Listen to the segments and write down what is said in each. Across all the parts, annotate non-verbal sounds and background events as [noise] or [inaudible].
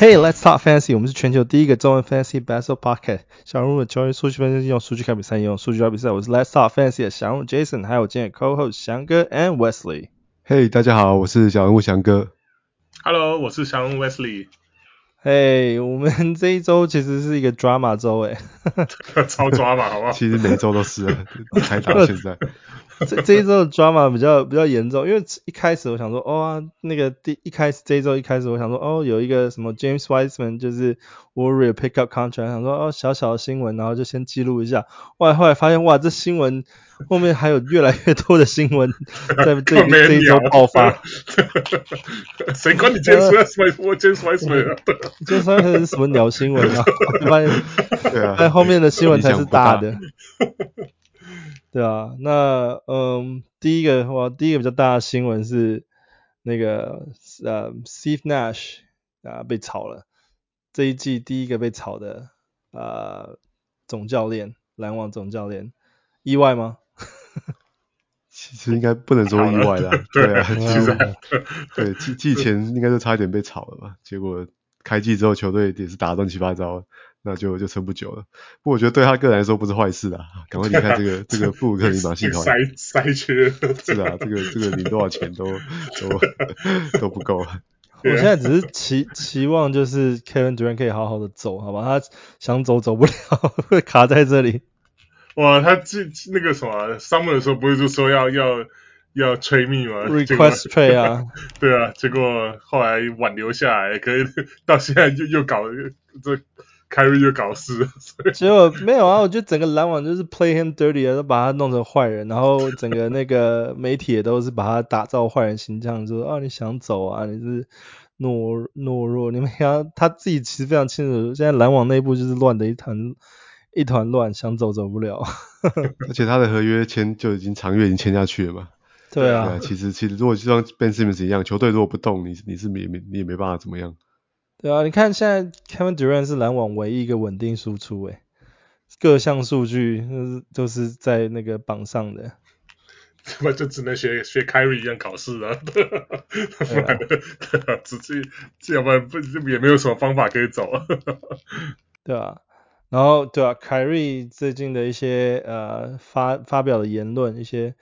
Hey, let's talk fantasy。我们是全球第一个中文 fantasy basketball podcast。小人物的球员数据分析用数据看比赛，用数据聊比赛。我是 Let's talk fantasy 的小人物 Jason，还有我今天的 co-host 翔哥 and Wesley。Hey，大家好，我是小人物翔哥。Hello，我是小人物 Wesley。嘿，hey, 我们这一周其实是一个 drama 周诶，超 drama 好不好？其实每周都是，开打现在。这这一周的 drama 比较比较严重，因为一开始我想说，哦、啊，那个第一开始这一周一开始我想说，哦，有一个什么 James Wiseman 就是 Warrior pick up contract，想说哦小小的新闻，然后就先记录一下。哇，后来发现哇，这新闻后面还有越来越多的新闻在 [laughs] 这这一周爆发。谁管你 James Wiseman？我 James Wiseman，James Wiseman [laughs] 是什么鸟新闻啊？发现，对啊，但后面的新闻才是大的。[laughs] 对啊，那嗯，第一个哇，第一个比较大的新闻是那个呃，Steve Nash 啊被炒了，这一季第一个被炒的呃总教练，篮网总教练，意外吗？[laughs] 其实应该不能说意外啦，[laughs] 对啊，其实 [laughs] 对季季前应该是差一点被炒了吧，结果开季之后球队也是打得乱七八糟。那就就撑不久了，不过我觉得对他个人来说不是坏事啊，赶快离开这个 [laughs] 这个布鲁克林马戏团，塞塞缺，是啊，这个这个领多少钱都 [laughs] 都都不够。我现在只是期期望就是 Kevin Durant 可以好好的走，好吧？他想走走不了，会卡在这里。哇，他这那个什么 Summer 的时候不是就说要要要 trade me 吗？Request trade 啊，[laughs] 对啊，结果后来挽留下来，可以到现在又又搞这。凯瑞就搞事，结果没有啊！我觉得整个篮网就是 play him dirty 啊，都把他弄成坏人，然后整个那个媒体也都是把他打造坏人形象，说啊你想走啊，你是懦懦弱，你们想他自己其实非常清楚，现在篮网内部就是乱的一团一团乱，想走走不了。[laughs] 而且他的合约签就已经长约已经签下去了嘛。对啊。对啊，其实其实如果就像 Ben Simmons 一样，球队如果不动，你你是没没你也没办法怎么样。对啊，你看现在 Kevin Durant 是篮网唯一一个稳定输出诶，各项数据都是在那个榜上的。怎么就只能学学 Kyrie 一样考试了，直接 [laughs] [laughs] 要不然不也没有什么方法可以走。[laughs] 对啊，然后对啊，Kyrie 最近的一些呃发发表的言论，一些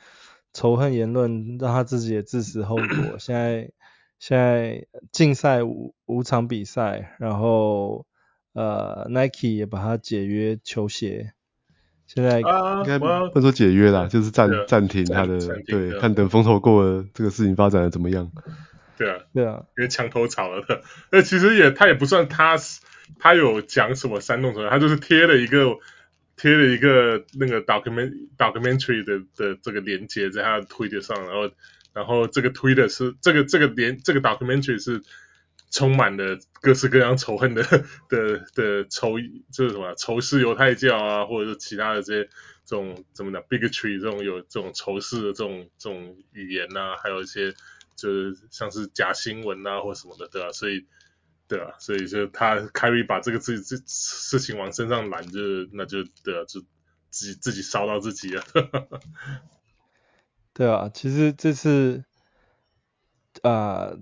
仇恨言论，让他自己也自食后果。现在。现在竞赛五五场比赛，然后呃，Nike 也把它解约球鞋。现在应该不能说解约啦，就是暂暂停他的，对，看等风头过了，这个事情发展的怎么样？对啊，对啊，因为墙头草了。那其实也他也不算他，他有讲什么煽动什么，他就是贴了一个贴了一个那个 document documentary 的的这个连接在他的 Twitter 上，然后。然后这个推的是这个这个连这个 documentary 是充满了各式各样仇恨的 [laughs] 的的仇，就是什么仇视犹太教啊，或者是其他的这些这种怎么讲 bigotry 这种有这种仇视的这种这种语言呐、啊，还有一些就是像是假新闻啊或什么的，对吧、所以对啊，所以就他 Kyrie 把这个自己这事情往身上揽，就那就对啊，就自己自己烧到自己了。[laughs] 对啊，其实这次啊、呃、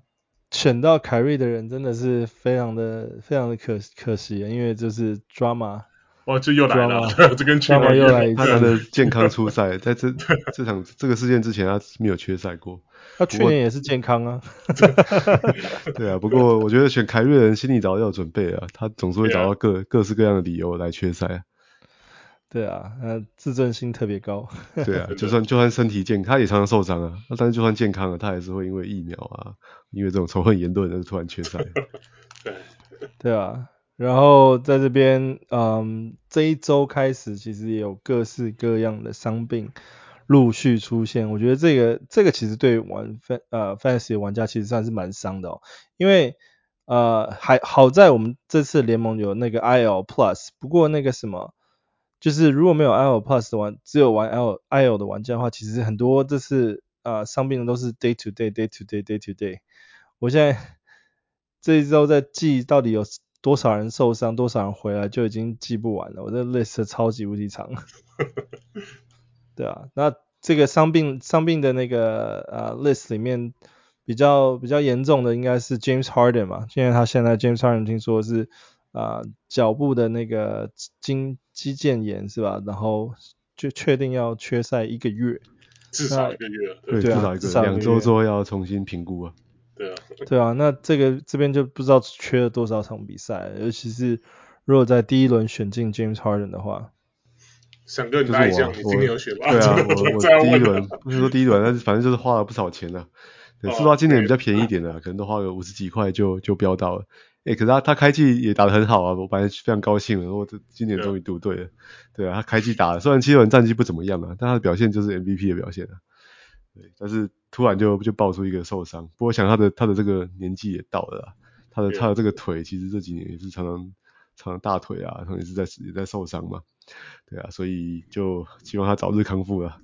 选到凯瑞的人真的是非常的非常的可可惜，因为就是 drama，哇，这又来了，这 [laughs] 跟 drama 又来一次，他的 [laughs] 健康出赛，在这这场这个事件之前他没有缺赛过，他去年也是健康啊，[laughs] 对啊，不过我觉得选凯瑞的人心里早就有准备啊，他总是会找到各 Yeah. 各式各样的理由来缺赛。对啊，呃，自尊心特别高。[laughs] 对啊，就算就算身体健康，他也常常受伤啊。那但是就算健康了，他还是会因为疫苗啊，因为这种仇恨言论，而突然缺赛。[laughs] 对，对啊。然后在这边，嗯，这一周开始，其实也有各式各样的伤病陆续出现。我觉得这个这个其实对玩呃 Fantasy 玩家其实算是蛮伤的哦，因为呃还好在我们这次联盟有那个 IL Plus，不过那个什么。就是如果没有 IL Plus 的玩，只有玩 L IL 的玩家的话，其实很多这次啊伤病的都是 day to day day to day day to day。我现在这一周在记到底有多少人受伤，多少人回来，就已经记不完了。我这 list 超级无敌长。[laughs] 对啊，那这个伤病伤病的那个呃 list 里面，比较比较严重的应该是 James Harden 嘛，因为他现在 James Harden 听说是啊、呃、脚部的那个筋肌腱炎是吧？然后就确定要缺赛一个月，至少一个月，对，至少一个两周之后要重新评估啊。对啊，对啊，那这个这边就不知道缺了多少场比赛，尤其是如果在第一轮选进 James Harden 的话。想跟你来讲，你今年有选吗？对啊，[laughs] 我我第一轮不是说第一轮，但是反正就是花了不少钱呢、啊。对，是说今年比较便宜一点的、啊，可能都花个五十几块就就飙到了。哎、欸，可是他他开季也打得很好啊，我本来非常高兴了，我这今年终于赌对了。对啊，他开季打了，虽然七轮战绩不怎么样啊，但他的表现就是 MVP 的表现啊。对，但是突然就就爆出一个受伤，不过想他的他的这个年纪也到了啦，他的他的这个腿其实这几年也是常常常常大腿啊，常常也是在也在受伤嘛。对啊，所以就希望他早日康复了。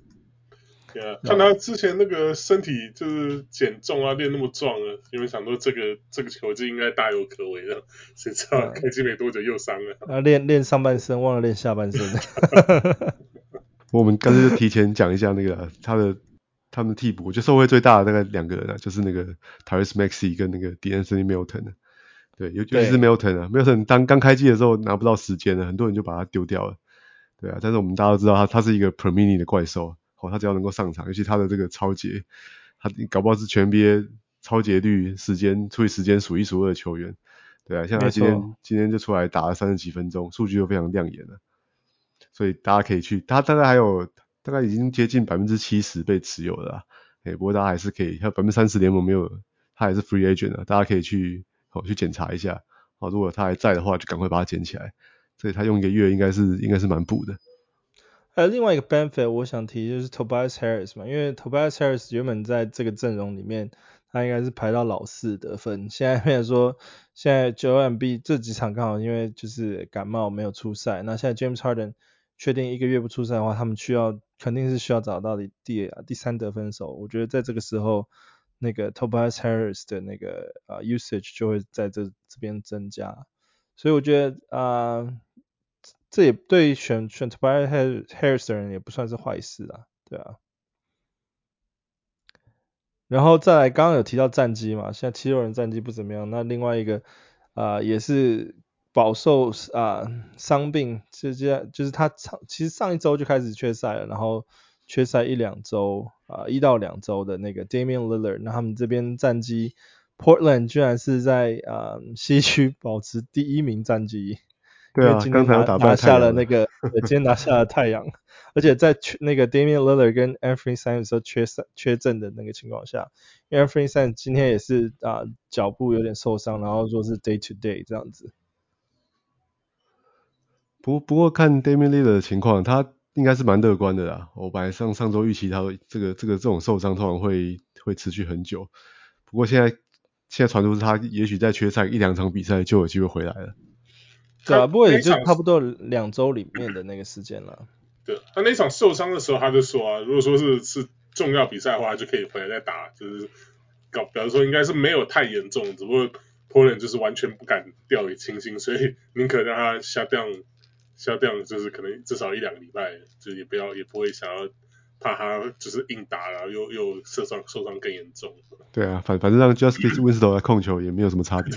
对啊，看他之前那个身体就是减重啊，练那么壮啊，因为想说这个这个球技应该大有可为的，谁知道开机没多久又伤了。啊，练练上半身忘了练下半身。[laughs] 我们干脆就提前讲一下那个他的他们替补，我觉得受惠最大的大概两个人啊，就是那个 Tyrese Maxey 跟那个 De'Anthony Melton。对，尤其是 Milton 啊，Milton 当刚开机的时候拿不到时间了，很多人就把他丢掉了。对啊，但是我们大家都知道他他是一个 per minute 的怪兽，哦，他只要能够上场，尤其他的这个超节，他搞不好是全 NBA 超节率时间处理时间数一数二的球员。对啊，像他今天今天就出来打了三十几分钟，数据都非常亮眼了。所以大家可以去，他大概还有大概已经接近百分之七十被持有了啦。哎，不过大家还是可以，还有百分之三十联盟没有，他还是 free agent 的，大家可以去哦去检查一下。哦，如果他还在的话，就赶快把它捡起来。所以他用一个月应该是应该是蛮补的。还有另外一个 benefit 我想提就是 Tobias Harris 嘛，因为 Tobias Harris 原本在这个阵容里面，他应该是排到老四得分。现在变成说，现在 j o m b 这几场刚好因为就是感冒没有出赛，那现在 James Harden 确定一个月不出赛的话，他们需要肯定是需要找到第第第三得分手。我觉得在这个时候，那个 Tobias Harris 的那个啊、usage 就会在这这边增加。所以我觉得啊。这也对选选 Tobias Harris 的人也不算是坏事啊，对啊。然后再来，刚刚有提到战绩嘛，现在七六人战绩不怎么样。那另外一个啊、也是饱受啊、呃、伤病，直接就是他上其实上一周就开始缺赛了，然后缺赛一两周啊、一到两周的那个 Damian Lillard，那他们这边战绩 Portland 居然是在啊、西区保持第一名战绩。对啊，刚才打拿下了那个，今天拿下了太阳，而且在缺那个 Damian Lillard 跟 Anthony Simons 时候缺缺阵的那个情况下，因为 Anthony Simons 今天也是啊脚部有点受伤，然后说是 day to day 这样子。不不过看 Damian Lillard 的情况，他应该是蛮乐观的啦。我本来上上周预期他这个这个这种受伤通常会会持续很久，不过现在现在传出是他也许在缺赛一两场比赛就有机会回来了。对啊，不过也就差不多两周里面的那个时间了。[laughs] 对，他那场受伤的时候，他就说啊，如果说是是重要比赛的话，就可以回来再打，就是搞，比方说应该是没有太严重，只不过 Portland 就是完全不敢掉以轻心，所以宁可让他下掉下掉，就是可能至少一两个礼拜，就也不要也不会想要。怕他就是硬打，然后又又受伤受伤更严重。对啊，反反正让 Justice Winslow 来控球也没有什么差别。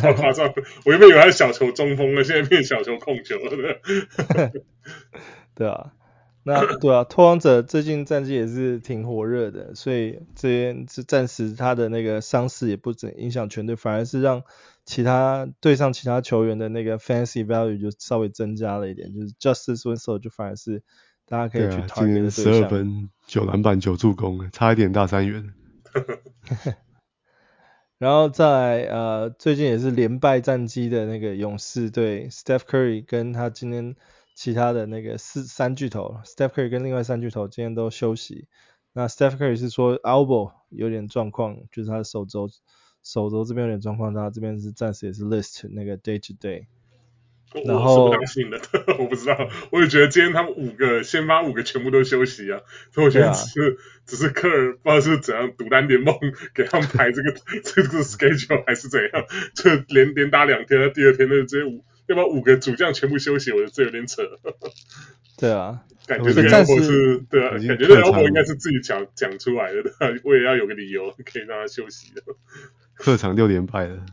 好夸张！我原本以为他是小球中锋了，现在变小球控球了。[laughs] 对啊，那对啊，拓荒者最近战绩也是挺火热的，所以这边是暂时他的那个伤势也不怎影响全队，反而是让其他对上其他球员的那个 fantasy value 就稍微增加了一点，就是 Justice Winslow 就反而是。大家可以去讨论十二分、九篮板、九助攻，差一点大三元。[laughs] 然后在呃，最近也是连败战绩的那个勇士队，Steph Curry 跟他今天其他的那个四三巨头，Steph Curry 跟另外三巨头今天都休息。那 Steph Curry 是说 elbow 有点状况，就是他的手肘手肘这边有点状况，他这边是暂时也是 list 那个 day to day。然后我是不相信的，[laughs] 我不知道，我也觉得今天他们五个先发五个全部都休息啊，所以我觉得只是、啊、只是科尔不知道是怎样独单联盟给他们排这个 [laughs] 这个 schedule 还是怎样，就连连打两天，第二天的这五要把五个主将全部休息，我觉得这有点扯。[laughs] 对啊，感觉这个 elbow 是，对啊，感觉这个 elbow 应该是自己讲讲出来的，我也要有个理由可以让他休息的。客场六连败了，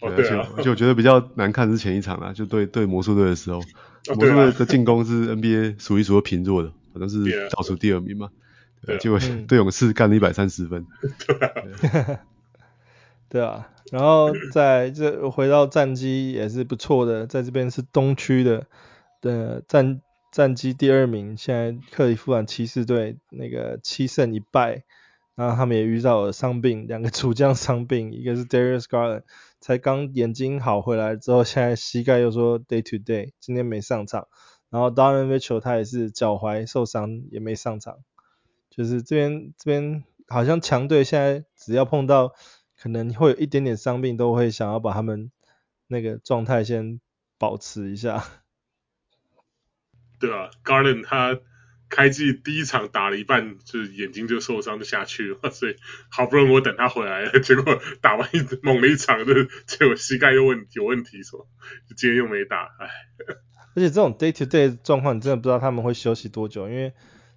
哦、对啊，而且我觉得比较难看是前一场啦，就对对魔术队的时候，哦、魔术队的进攻是 NBA 数一数二平弱的，好像是倒数第二名嘛，对，结果对勇士干了一百三十分，[laughs] 对啊，然后在这回到战绩也是不错的，在这边是东区的的战战绩第二名，现在克利夫兰骑士队那个七胜一败。然后他们也遇到了伤病，两个主将伤病，一个是 Darius Garland，才刚眼睛好回来之后，现在膝盖又说 day to day，今天没上场。然后 Donovan Mitchell 他也是脚踝受伤，也没上场。就是这边这边好像强队现在只要碰到可能会有一点点伤病，都会想要把他们那个状态先保持一下。[laughs] 对啊，Garland 他。开季第一场打了一半，就是眼睛就受伤就下去了，所以好不容易我等他回来了，结果打完一猛了一场，就结果膝盖又问有问题，说今天又没打，唉。而且这种 day to day 状况，你真的不知道他们会休息多久，因为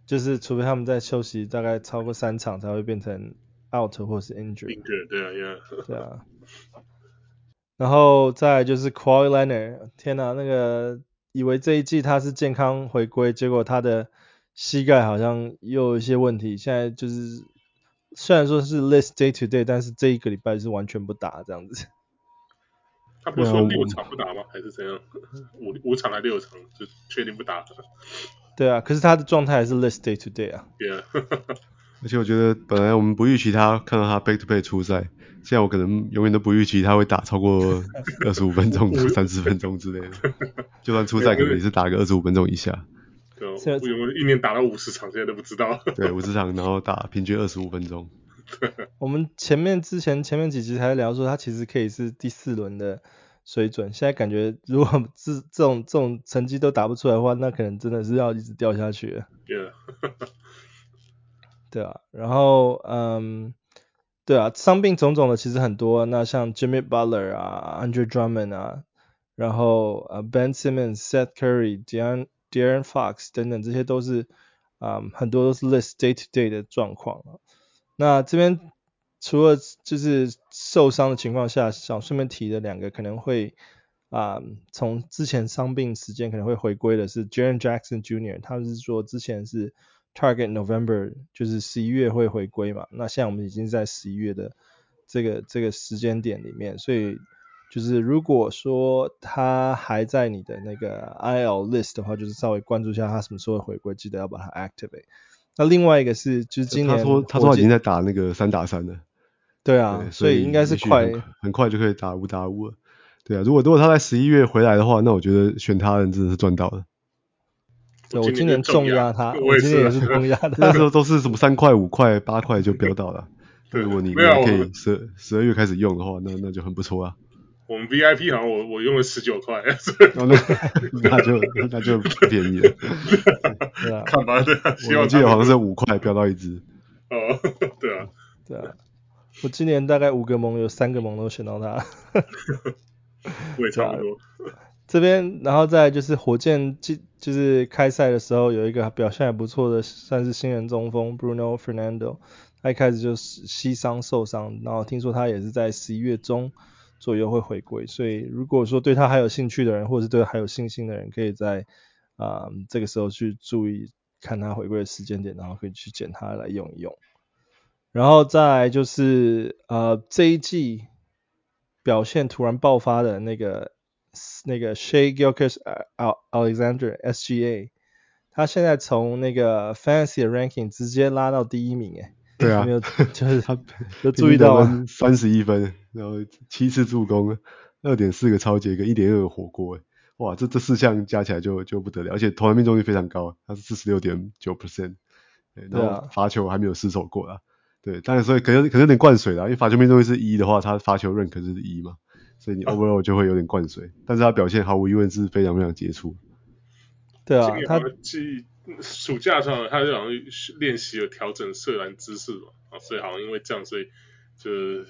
就是除非他们在休息大概超过三场，才会变成 out 或是 injury。injury 对啊，yeah. 对啊。然后再来就是 Kawhi Leonard，天哪，那个以为这一季他是健康回归，结果他的。膝盖好像又有一些问题，现在就是虽然说是 less day to day，但是这一个礼拜是完全不打这样子。他不是说六场不打吗？还是怎样？五五场还六场就确定不打？对啊，可是他的状态还是 less day to day 啊。对啊。[laughs] 而且我觉得本来我们不预期他看到他 back to back 出赛，现在我可能永远都不预期他会打超过二十五分钟、[laughs] 三十分钟之类的。[laughs] 就算出赛，可能也是打个二十五分钟以下。对，我有没有一年打了五十场，现在都不知道。[laughs] 对，五十场，然后打平均二十五分钟。我们前面之前前面几集还聊说他其实可以是第四轮的水准，现在感觉如果这这种这种成绩都打不出来的话，那可能真的是要一直掉下去了。Yeah. [laughs] 对啊，然后嗯，对啊，伤病种种的其实很多，那像 Jimmy Butler 啊，Andre Drummond 啊，然后呃 Ben Simmons、Seth Curry、De'Aaron De'Aaron Fox 等等，这些都是啊、嗯，很多都是 list day to day 的状况。那这边除了就是受伤的情况下，想顺便提的两个可能会啊、嗯，从之前伤病时间可能会回归的是 Jaren Jackson Jr.，他们是说之前是 target November，就是十一月会回归嘛。那现在我们已经在十一月的这个这个时间点里面，所以。就是如果说他还在你的那个 IL list 的话，就是稍微关注一下他什么时候会回归，记得要把它 activate。那另外一个是，就是今年他说他说已经在打那个三打三了。对啊，对，所以应该是快很，很快就可以打五打五了。对啊，如果如果他在十一月回来的话，那我觉得选他人真的是赚到了。对，我今年重压他，我今年也是重压 [laughs] 他。那时候都是什么三块、五块、八块就飙到了。[laughs] 对，如果你还可以十十二月开始用的话，那那就很不错啊。我们 VIP 好像我我用了十九块，[laughs] 那那就那就不便宜了。对啊，看吧，对啊，[laughs] 我记得好像是五块飙到一只。哦，对啊，对啊，我今年大概五个盟有三个盟都选到他。[laughs] 我也差不多。这边，然后再就是火箭，就就是开赛的时候有一个表现还不错的，算是新人中锋 Bruno Fernando，他一开始就膝伤受伤，然后听说他也是在十一月中。左右会回归，所以如果说对他还有兴趣的人，或者是对他还有信心的人，可以在啊、这个时候去注意看他回归的时间点，然后可以去捡他来用一用。然后再就是呃这一季表现突然爆发的那个那个 Shai Gilgeous-Alexander SGA，他现在从那个 Fantasy Ranking 直接拉到第一名诶。对啊，[laughs] 没有，就是他 [laughs] 有注意到三十一分，然后七次助攻，二点四个超截，跟一点二个火锅，哇，这这四项加起来就就不得了，而且投篮命中率非常高，他是四十六点九 percent，然后罚球还没有失手过啦，对，当然所以可能可能有点灌水啦，因为罚球命中率是一的话，他罚球 rank 可是一嘛，所以你 overall 就会有点灌水，啊、但是他表现毫无疑问是非常非常杰出。对啊，他暑假上他就好像练习了调整射篮姿势嘛，啊，所以好像因为这样，所以就是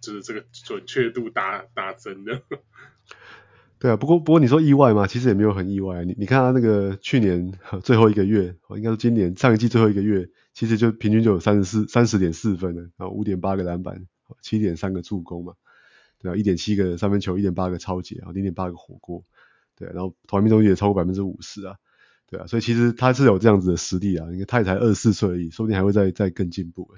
就是这个准确度大大增的。[laughs] 对啊，不过不过你说意外嘛，其实也没有很意外。你你看他那个去年 [laughs] 最后一个月，应该是今年上一季最后一个月，其实就平均就有三十四三十点四分了，然后五点八个篮板，七点三个助攻嘛，对啊，一点七个三分球，一点八个超级，然后零点八个火锅，对，然后投篮命中率也超过百分之五十啊，对啊，所以其实他是有这样子的实力啊，因为他也才二十四岁而已，说不定还会再再更进步。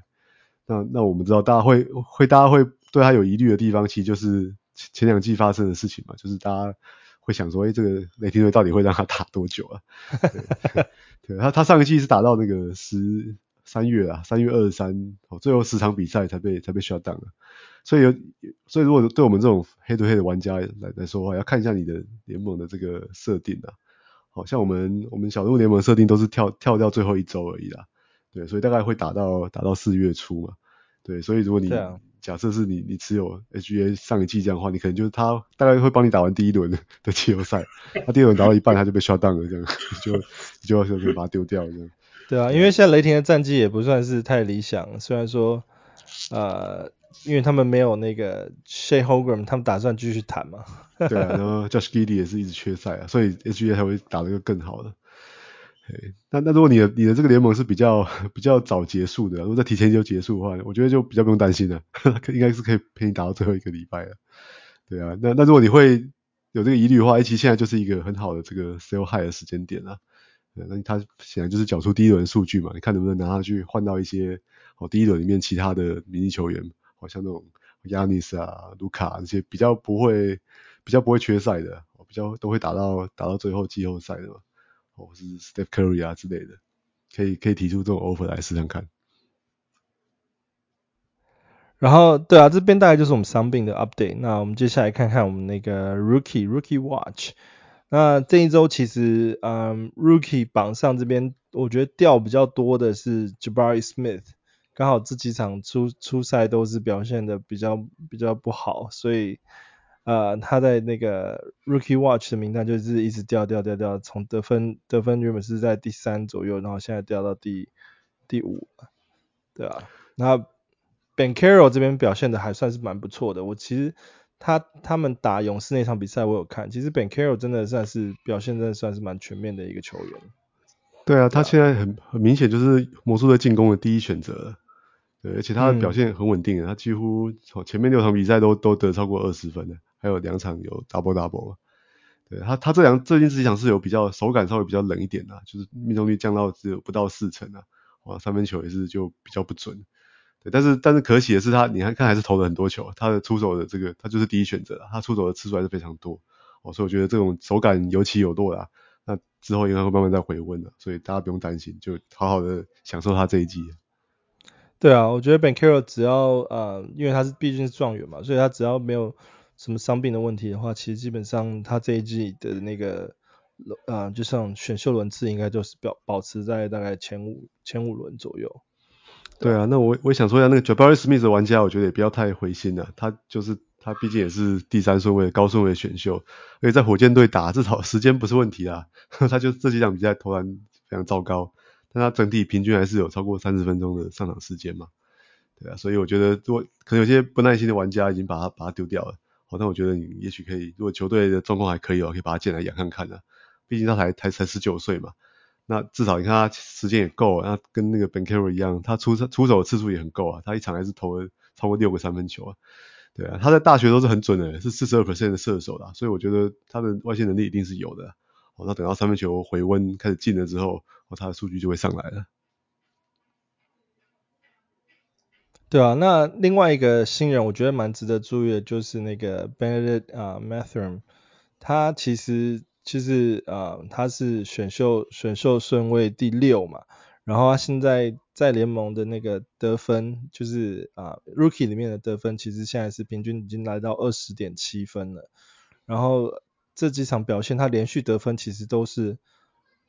那那我们知道大家会会大家会对他有疑虑的地方，其实就是。前两季发生的事情嘛，就是大家会想说，哎、这个雷霆队到底会让他打多久啊？对，[laughs] 对他他上一季是打到那个十三月啊，三月二十三，哦，最后十场比赛才被才被 shut down 了。所以有，所以如果对我们这种黑对黑的玩家来来说的话，要看一下你的联盟的这个设定啊。好像我们我们小人物联盟设定都是跳跳掉最后一周而已啦。对，所以大概会打到打到四月初嘛。对，所以如果你假设是你，你持有 HGA 上一季这样的话，你可能就是他大概会帮你打完第一轮 [laughs] 的季后赛，他第一轮打到一半他就被 shut down 了，这样你 [laughs] 就你就要就可以把它丢掉这样。对啊，因为现在雷霆的战绩也不算是太理想，虽然说呃，因为他们没有那个 Shai Hulgrave 他们打算继续谈嘛。对啊，然后 Josh g i d d y 也是一直缺赛啊，所以 SGA 才会打得个更好的。那那如果你的你的这个联盟是比较 [laughs] 比较早结束的，如果在提前就结束的话，我觉得就比较不用担心了，[laughs] 应该是可以陪你打到最后一个礼拜了。对啊，那那如果你会有这个疑虑的话，其实现在就是一个很好的这个 sell high 的时间点了。那他显然就是缴出第一轮数据嘛，你看能不能拿它去换到一些哦第一轮里面其他的明星球员，好像那种 Giannis 啊、卢卡这些比较不会比较不会缺赛的，比较都会打到打到最后季后赛的嘛。或是 Steph Curry 啊之类的，可以可以提出这种 offer 来试试看。然后，对啊，这边大概就是我们伤病的 update。那我们接下来看看我们那个 Rookie Rookie Watch。那这一周其实，嗯，Rookie 榜上这边，我觉得掉比较多的是 Jabari Smith，刚好这几场初初赛都是表现的比较比较不好，所以。呃，他在那个 Rookie Watch 的名单就是一直掉掉掉掉，从得分得分原本是在第三左右，然后现在掉到第第五了，对啊。那 ban carro 这边表现的还算是蛮不错的，我其实他他们打勇士那场比赛我有看，其实 ban carro 真的算是表现真的算是蛮全面的一个球员。对啊，他现在很很明显就是魔术队进攻的第一选择，对，而且他的表现很稳定，嗯、他几乎从前面六场比赛都都得超过二十分的。还有两场有 double double，对他他这两最近这几场是有比较手感稍微比较冷一点的，就是命中率降到只有不到四成啊，哇，三分球也是就比较不准，对，但是但是可喜的是他，你看看还是投了很多球，他的出手的这个他就是第一选择，他出手的次数还是非常多，哦，所以我觉得这种手感有起有落啦，那之后应该会慢慢再回温的，所以大家不用担心，就好好的享受他这一季。对啊，我觉得 Banchero 只要呃，因为他是毕竟是状元嘛，所以他只要没有。什么伤病的问题的话，其实基本上他这一季的那个呃，就像选秀轮次应该就是保保持在大概前五前五轮左右。对啊，那我我想说一下那个 Jabari Smith 的玩家，我觉得也不要太灰心了。他就是他毕竟也是第三顺位高顺位选秀，而且在火箭队打至少时间不是问题啦。[laughs] 他就这几场比赛投篮非常糟糕，但他整体平均还是有超过三十分钟的上场时间嘛。对啊，所以我觉得如果可能有些不耐心的玩家已经把他把他丢掉了。好，但我觉得你也许可以，如果球队的状况还可以哦，可以把他进来养看看的。毕竟他才才才十九岁嘛，那至少你看他时间也够，那跟那个 Banchero 一样，他出出手的次数也很够啊，他一场还是投了超过六个三分球啊。对啊，他在大学都是很准的，是四十二%的射手啦，所以我觉得他的外线能力一定是有的。好，那等到三分球回温开始进了之后，哦，他的数据就会上来了。对啊，那另外一个新人，我觉得蛮值得注意的，就是那个 Bennedict 啊 Mathurin，他其实其实啊他是选秀选秀顺位第六嘛，然后他现在在联盟的那个得分，就是啊 Rookie 里面的得分，其实现在是平均已经来到二十点七分了，然后这几场表现，他连续得分其实都是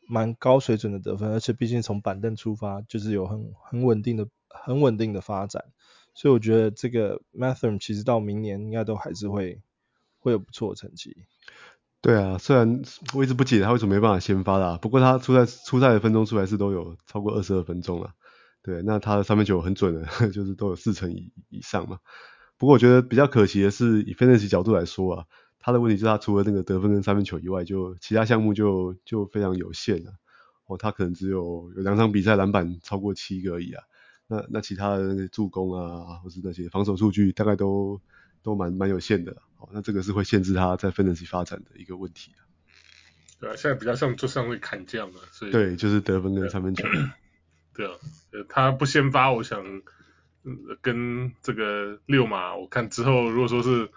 蛮高水准的得分，而且毕竟从板凳出发，就是有很很稳定的。很稳定的发展，所以我觉得这个 Mathur 其实到明年应该都还是会会有不错的成绩。对啊，虽然我一直不解他为什么没办法先发啦，不过他出赛出赛的分钟出来是都有超过二十二分钟了。对，那他的三分球很准的，[laughs] 就是都有四成以以上嘛。不过我觉得比较可惜的是，以 Fantasy 角度来说啊，他的问题就是他除了那个得分跟三分球以外，就其他项目就就非常有限了。哦，他可能只有有两场比赛篮板超过七个而已啊。那那其他的那个助攻啊，或是那些防守数据，大概都都蛮蛮有限的。哦，那这个是会限制他在 fantasy 发展的一个问题啊。对啊，现在比较像就像会砍将嘛，所以对，就是得分跟三分球。对啊，他不先发，我想跟这个六马，我看之后如果说是。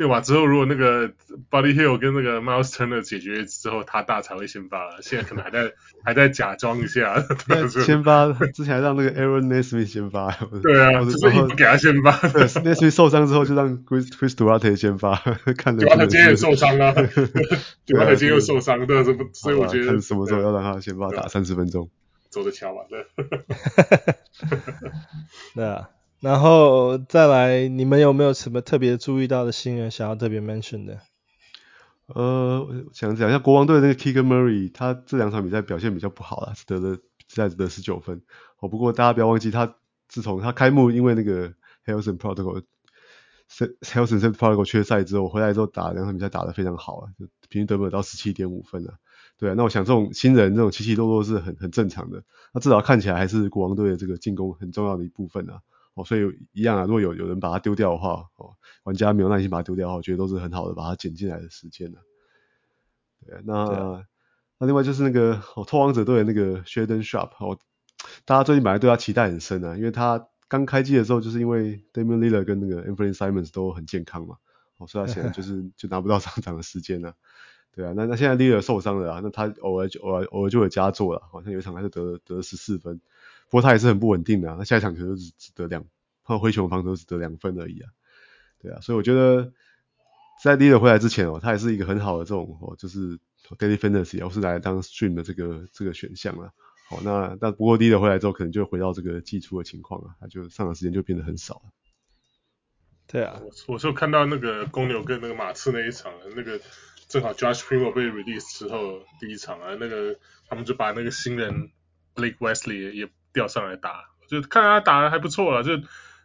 六马之后，如果那个 Buddy Hield 跟那个 Miles Turner 解决之后，他大才会先发。现在可能还在还在假装一下。先发之前还让那个 Aaron Nesmith 先发。对啊，就是不给他先发。对，Nesmith 受伤之后就让 Chris Chris Duarte 先发。看着。Duarte 今天也受伤了。[laughs] Duarte 今天又受伤，对，所以我觉得看什么时候要让他先发打三十分钟。走着瞧吧，对。[laughs] [laughs] 对啊。然后再来，你们有没有什么特别注意到的新人想要特别 mention 的？呃，我想讲一下国王队的那个 Keegan Murray，他这两场比赛表现比较不好啦，只得了比赛得十九分。哦，不过大家不要忘记，他自从他开幕因为那个 Harrison Protocol，Harrison Protocol 缺赛之后回来之后打两场比赛打得非常好啊，就平均得分到十七点五分啊。对啊，那我想这种新人这种起起落落是很很正常的。那至少看起来还是国王队的这个进攻很重要的一部分啊。哦，所以一样啊，如果有有人把它丢掉的话，哦，玩家没有耐心把它丢掉的话，我觉得都是很好的把它捡进来的时间了。对啊，那对啊，那另外就是那个哦，拓荒者队的那个 Shaedon Sharpe，哦，大家最近本来对他期待很深啊，因为他刚开机的时候就是因为 Damian Lillard 跟那个 Anfernee Simons 都很健康嘛，哦，所以他显然就是 [laughs] 就拿不到上场的时间了。对啊，那那现在 Lillard 受伤了啊，那他偶尔就偶尔偶尔就有佳作了，好像有一场还是得得十四分。不过他也是很不稳定的，啊，他下一场可能只只得两，他灰熊防守只得两分而已啊。对啊，所以我觉得在 Lillard 回来之前哦，他也是一个很好的这种哦，就是 Daily Fantasy，或是来当 Stream 的这个这个选项了。好，哦，那那不过 Lillard 回来之后，可能就回到这个季初的情况啊，他就上场时间就变得很少了。对啊，我我就看到那个公牛跟那个马刺那一场，那个正好 Josh Primo 被 release 之后第一场啊，那个他们就把那个新人 Blake Wesley 也。调上来打，就看他打得还不错了，就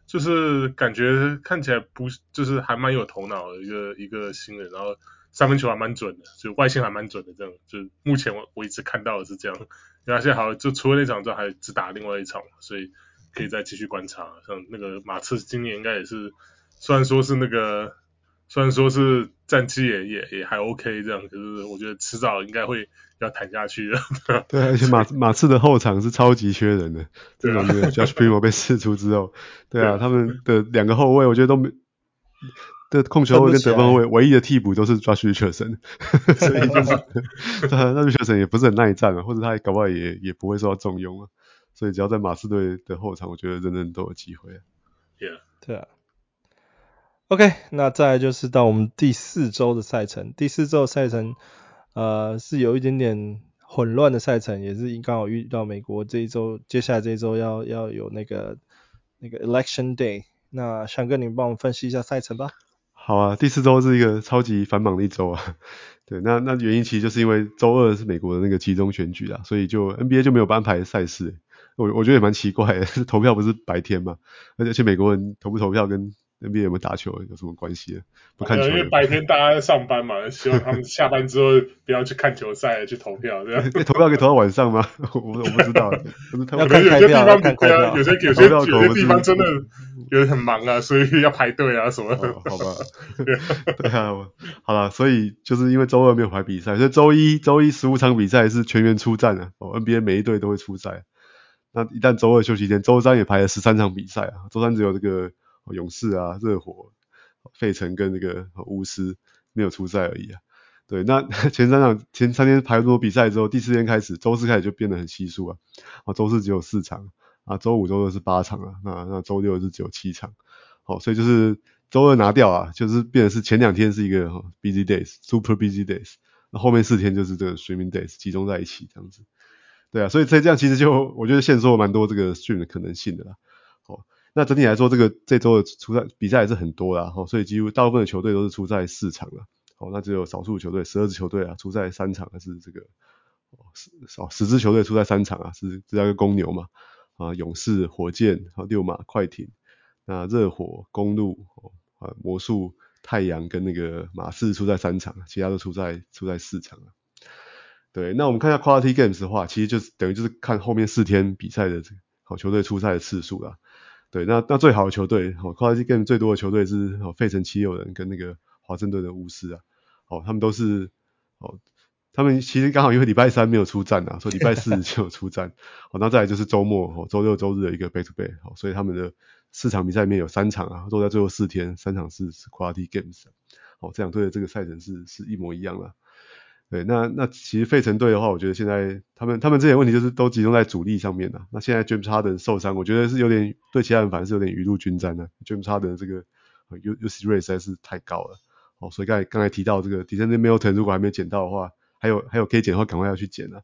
就是感觉看起来不就是还蛮有头脑的一个一个新人，然后三分球还蛮准的，就外线还蛮准的，这样就目前我我一直看到的是这样，然后现在好像就除了那场之后还只打另外一场，所以可以再继续观察，像那个马刺今年应该也是，虽然说是那个。虽然说是战绩也也也还 OK 这样，可是我觉得迟早应该会要谈下去的。[laughs] 对，而且马马刺的后场是超级缺人的，这种那个 Josh Primo 被释出之后，对啊，他们的两个后卫我觉得都没的控球后卫跟得分后卫唯一的替补都是 Josh Richardson，[laughs] 所以就是 [laughs] 那 Richardson 也不是很耐战啊，或者他搞不好也也不会受到重用啊，所以只要在马刺队的后场，我觉得人人都有机会啊。Yeah，对啊。OK，那再来就是到我们第四周的赛程。第四周的赛程，呃，是有一点点混乱的赛程，也是刚好遇到美国这一周，接下来这一周要要有那个那个 Election Day。那翔哥，你帮我们分析一下赛程吧。好啊，第四周是一个超级繁忙的一周啊。[laughs] 对，那那原因其实就是因为周二是美国的那个集中选举啊，所以就 NBA 就没有安排赛事。我我觉得也蛮奇怪的，[laughs] 投票不是白天嘛，而且美国人投不投票跟 NBA 有没有打球有什么关系？不看球，因为白天大家在上班嘛，希望他们下班之后不要去看球赛，去投票，对吧？投票可以投到晚上吗？[laughs] 我我不知道。[laughs] 可能有些地方对啊，有些有些有些地方真的有人很忙啊，所以要排队啊什么的。好吧。[laughs] 对啊，好了，所以就是因为周二没有排比赛，所以周一周一十五场比赛是全员出战啊。哦，NBA 每一队都会出赛。那一旦周二休息天，周三也排了十三场比赛啊。周三只有这个。勇士啊，热火、费城跟那个巫师没有出赛而已啊。对，那 [laughs] 前三场前三天排多比赛之后，第四天开始，周四开始就变得很稀疏啊。啊，周四只有四场啊，周五、周六是八场啊，那那周六是只有七场。好，所以就是周二拿掉啊，就是变成是前两天是一个 busy days，super busy days，那后面四天就是这个 streaming days 集中在一起这样子。对啊，所以这这样其实就我觉得限缩了蛮多这个 stream 的可能性的啦。好那整体来说，这个这周的出赛比赛还是很多啦，所以几乎大部分的球队都是出赛四场了，哦，那只有少数球队十二支球队啊出赛三场，还是这个少十支球队出赛三场啊，是这样一个公牛嘛，啊，勇士、火箭、六马、快艇，那热火、公鹿、啊魔术、太阳跟那个马刺出赛三场，其他都出赛出赛四场。对，那我们看一下 Quality Games 的话，其实就是等于就是看后面四天比赛的好球队出赛的次数了。对，那那最好的球队，好 Quality Games 最多的球队是哦费城七六人跟那个华盛顿的巫师啊，哦，他们都是哦。他们其实刚好因为礼拜三没有出战啊，所以礼拜四 [laughs] 就有出战。哦，那再来就是周末哦，周六周日的一个 back to back，好，所以他们的四场比赛里面有三场啊，都在最后四天，三场是是 quality games。好，这两队的这个赛程是是一模一样的。对，那那其实费城队的话，我觉得现在他们他们这些问题就是都集中在主力上面了。那现在 James Harden 受伤，我觉得是有点对其他人反而是有点雨露均沾的。James Harden 这个 usage rate 实在是太高了。哦，所以刚才刚才提到这个 Dionne Milton 如果还没有捡到的话，还有还有可以捡的话，赶快要去捡啊！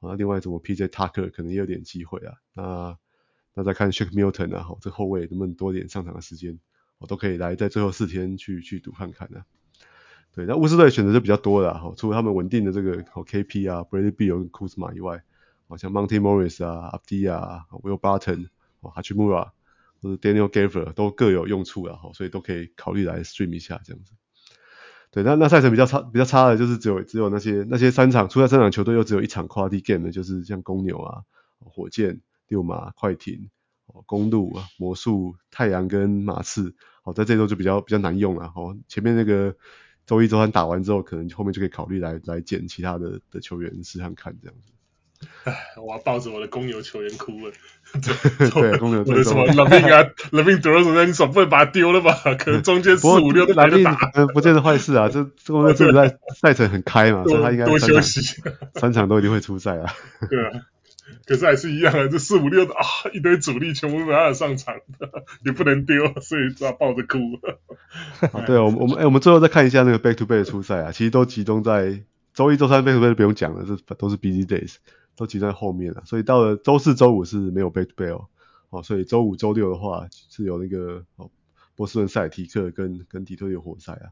啊，另外什么 PJ Tucker 可能也有点机会啊。那那再看 Shake Milton 啊，好，这后卫能不能多点上场的时间，我都可以来在最后四天去去赌看看啊。对，那巫师队选择就比较多了，好，除了他们稳定的这个好 KP 啊，Bradley Beal 跟 Kuzma 以外，好像 Monty Morris 啊，Avdija 啊，Will Barton，哦，Hachimura 或者 Daniel Gafford 都各有用处啊，好，所以都可以考虑来 stream 一下这样子。对，那那赛程比较差，比较差的就是只有只有那些那些三场，出赛三场球队又只有一场跨地 game 的，就是像公牛啊、火箭、六马、快艇、哦公鹿啊、魔术、太阳跟马刺，哦，在这周就比较比较难用了，哦，前面那个周一周三打完之后，可能后面就可以考虑来来捡其他的的球员试看看这样子。唉，我要抱着我的公牛球员哭了。[laughs] 对，公牛我的什么 LaVine 啊，LaVine DeRozan，你总不会把他丢了吧？[laughs] 可能中间四五六都没得打，不见得坏事啊。这这个这个赛赛程很开嘛，所以他应该多休息，三场都一定会出赛啊。对啊，可是还是一样啊，这四五六的啊，一堆主力全部没办法上场，也不能丢，所以只好抱着哭。[laughs] 对，我们我们哎，我们最后再看一下那个 Back to Back 的初赛啊，其实都集中在周一、周三 Back to Back 不用讲了，这都是 Busy Days。都集中在后面了，所以到了周四、周五是没有 back to back 哦，所以周五、周六的话是有那个哦波士顿赛提克跟跟底特律活塞啊，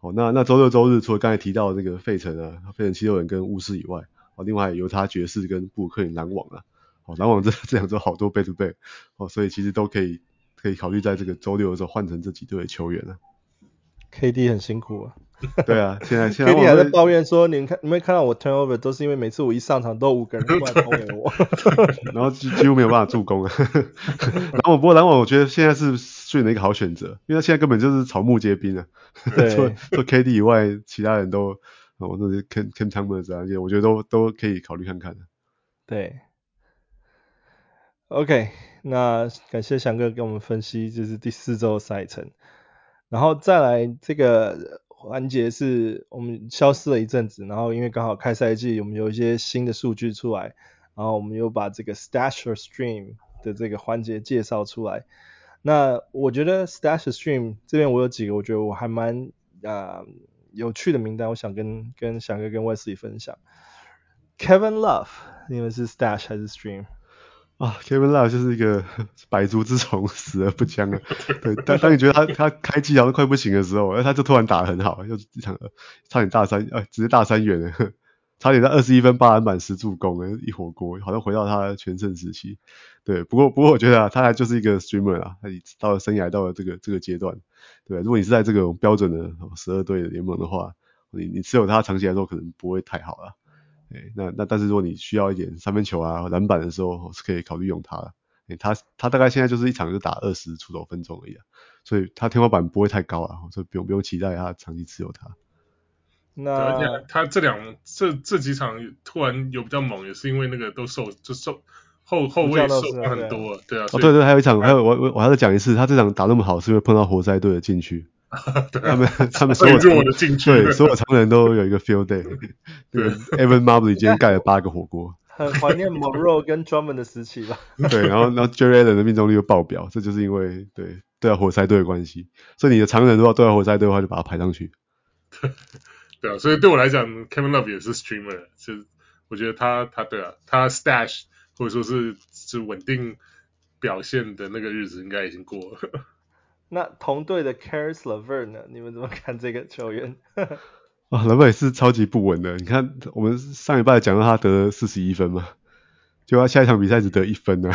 哦，那那周六、周日除了刚才提到的那个费城啊、费城七六人跟巫师以外，哦，另外犹他爵士跟布鲁克林篮网啊，哦，篮网这这两周好多 back to back 哦，所以其实都可以可以考虑在这个周六的时候换成这几队的球员啊。KD 很辛苦啊。[laughs] 对啊，现在现在 KD 还在抱怨说，你看你没看到我 turnover 都是因为每次我一上场都有五个人过来包围我，[laughs] 然后几几乎没有办法助攻啊。[laughs] 然后不过篮网我觉得现在是选了一个好选择，因为他现在根本就是草木皆兵啊。除，除了 KD 以外，其他人都哦那些 Cam Cam Thomas 啊，我觉得都都可以考虑看看。对，OK，那感谢翔哥给我们分析就是第四周的赛程。然后再来这个环节是我们消失了一阵子，然后因为刚好开赛季，我们有一些新的数据出来，然后我们又把这个 Stash or Stream 的这个环节介绍出来。那我觉得 Stash or Stream 这边我有几个我觉得我还蛮啊、呃、有趣的名单，我想跟跟翔哥跟 Wesley 分享。Kevin Love，你们是 Stash 还是 Stream？啊，Kevin Love 就是一个 [laughs] 百足之虫，死而不僵啊。对，当当你觉得他他开机好像快不行的时候，哎，他就突然打得很好，又一场差点大三，哎，直接大三元，[laughs] 差点在二十一分八篮板十助攻，一火锅，好像回到他全盛时期。对，不过不过我觉得啊，他还就是一个 streamer 啊，他到了生涯到了这个这个阶段，对，如果你是在这个标准的十二队的联盟的话，你你持有他长期来说可能不会太好啊。欸、那那但是如果你需要一点三分球啊篮板的时候，是可以考虑用他的。欸、他他大概现在就是一场就打二十出头分钟而已啊，所以他天花板不会太高啊，所以不用不用期待他长期持有他。那他这两这这几场突然有比较猛，也是因为那个都受就受后后卫受伤很多，对啊。哦对对，还有一场还有我我我还要讲一次，他这场打那么好，是因为碰到活塞队的禁区。[laughs] 对他们他们所有我的进去，对所有常人都有一个 field day。[laughs] 对，Evan Mobley 今天盖了八个火锅。[laughs] 很怀念 Monroe 跟 Drummond 的时期吧。对，然后然后 Allen 的命中率又爆表，这就是因为对对啊活塞队的关系。所以你的常人如果对啊活塞队的话，就把它排上去。对啊，所以对我来讲，Kevin Love 也是 streamer，就是我觉得他他对啊，他 stash 或者说是是稳定表现的那个日子应该已经过了。[laughs] 那同队的 Caris LeVert 呢？你们怎么看这个球员？[laughs] 啊，LeVert 是超级不稳的。你看，我们上一拜讲到他得四十一分嘛，就他下一场比赛只得一分 [laughs] 呢。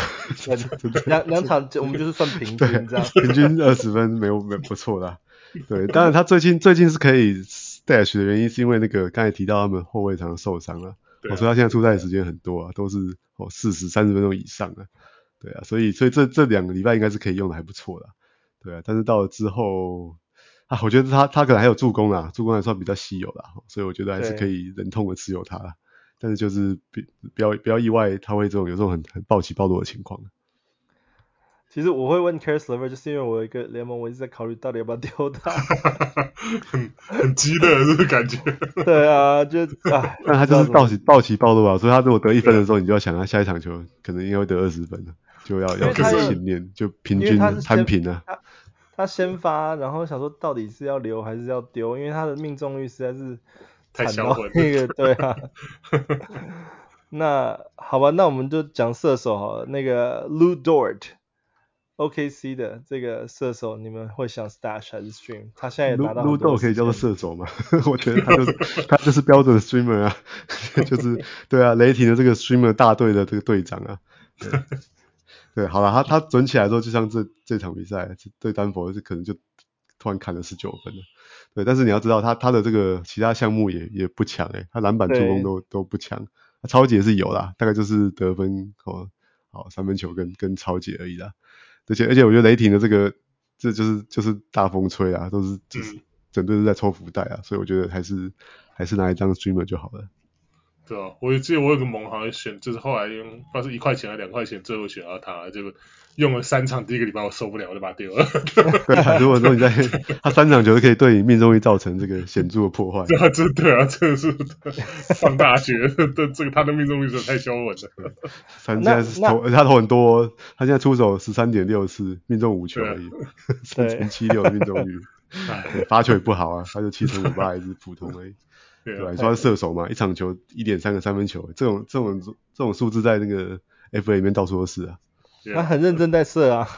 两两场我们就是算平均这样，平均二十分没有没不错啦。对，当然他最近最近是可以 stash 的原因，是因为那个刚才提到他们后卫常受伤了，我说、啊哦、他现在出赛的时间很多啊，都是哦四十三十分钟以上啊，对啊，所以所以这这两个礼拜应该是可以用的还不错的，对啊，但是到了之后啊，我觉得他他可能还有助攻啊，助攻还算比较稀有的，所以我觉得还是可以忍痛的持有他，但是就是比不要不要意外他会这种有这种很很暴起暴落的情况。其实我会问 Caris LeVert，就是因为我有一个联盟，我一直在考虑到底要不要丢他，很很激烈这个感觉。对啊，就啊，[laughs] 但他就是暴起暴起暴露啊，所以他如果得一分的时候，你就要想他下一场球可能应该会得二十分，就要要更训练，就平均摊平啊。他他先发，然后想说到底是要留还是要丢，因为他的命中率实在是太小了。那个对啊。[laughs] 那好吧，那我们就讲射手好了，那个 Lu Dort。OKC 的这个射手，你们会想 stash 还是 stream？他现在也拿到。Lu Dort 可以叫做射手吗？[laughs] 我觉得他就是他就是标准 streamer 啊，[laughs] 就是对啊，雷霆的这个 streamer 大队的这个队长啊。对，对好了，他他准起来之后，就像这这场比赛对丹佛，就可能就突然砍了十九分了。对，但是你要知道，他他的这个其他项目也也不强诶、欸，他篮板助攻都都不强，他抄截是有啦，大概就是得分哦，好三分球跟跟超级而已啦。而且而且我觉得雷霆的这个，这就是就是大风吹啊，都是就是整队都在抽福袋啊，所以我觉得还是还是拿一张 streamer 就好了。对啊，我记得我有个盟好像选，就是后来用，不知道是一块钱还是两块钱，最后选到他，结果用了三场，第一个礼拜我受不了，我就把他丢了。[laughs] 对啊，如果说你在 [laughs] 他三场球就可以对你命中率造成这个显著的破坏。对啊，这对啊，真的是上大学的 [laughs] 这个他的命中率真的太骄傲了。他现在是投他投很多，他现在出手十三点六次，命中五球而已，三成七六的命中率。对，发球也不好啊，他就七成五八还是普通而已。对，你说他射手嘛，一场球一点三个三分球，这种这种这种数字在那个 FA 里面到处都是啊。他很认真在射啊。[laughs]